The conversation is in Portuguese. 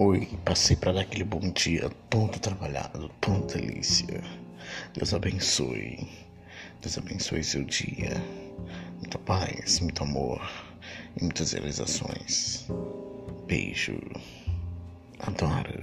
Oi, passei para dar aquele bom dia, todo trabalhado, tão delícia. Deus abençoe. Deus abençoe seu dia. Muita paz, muito amor e muitas realizações. Beijo. Adoro.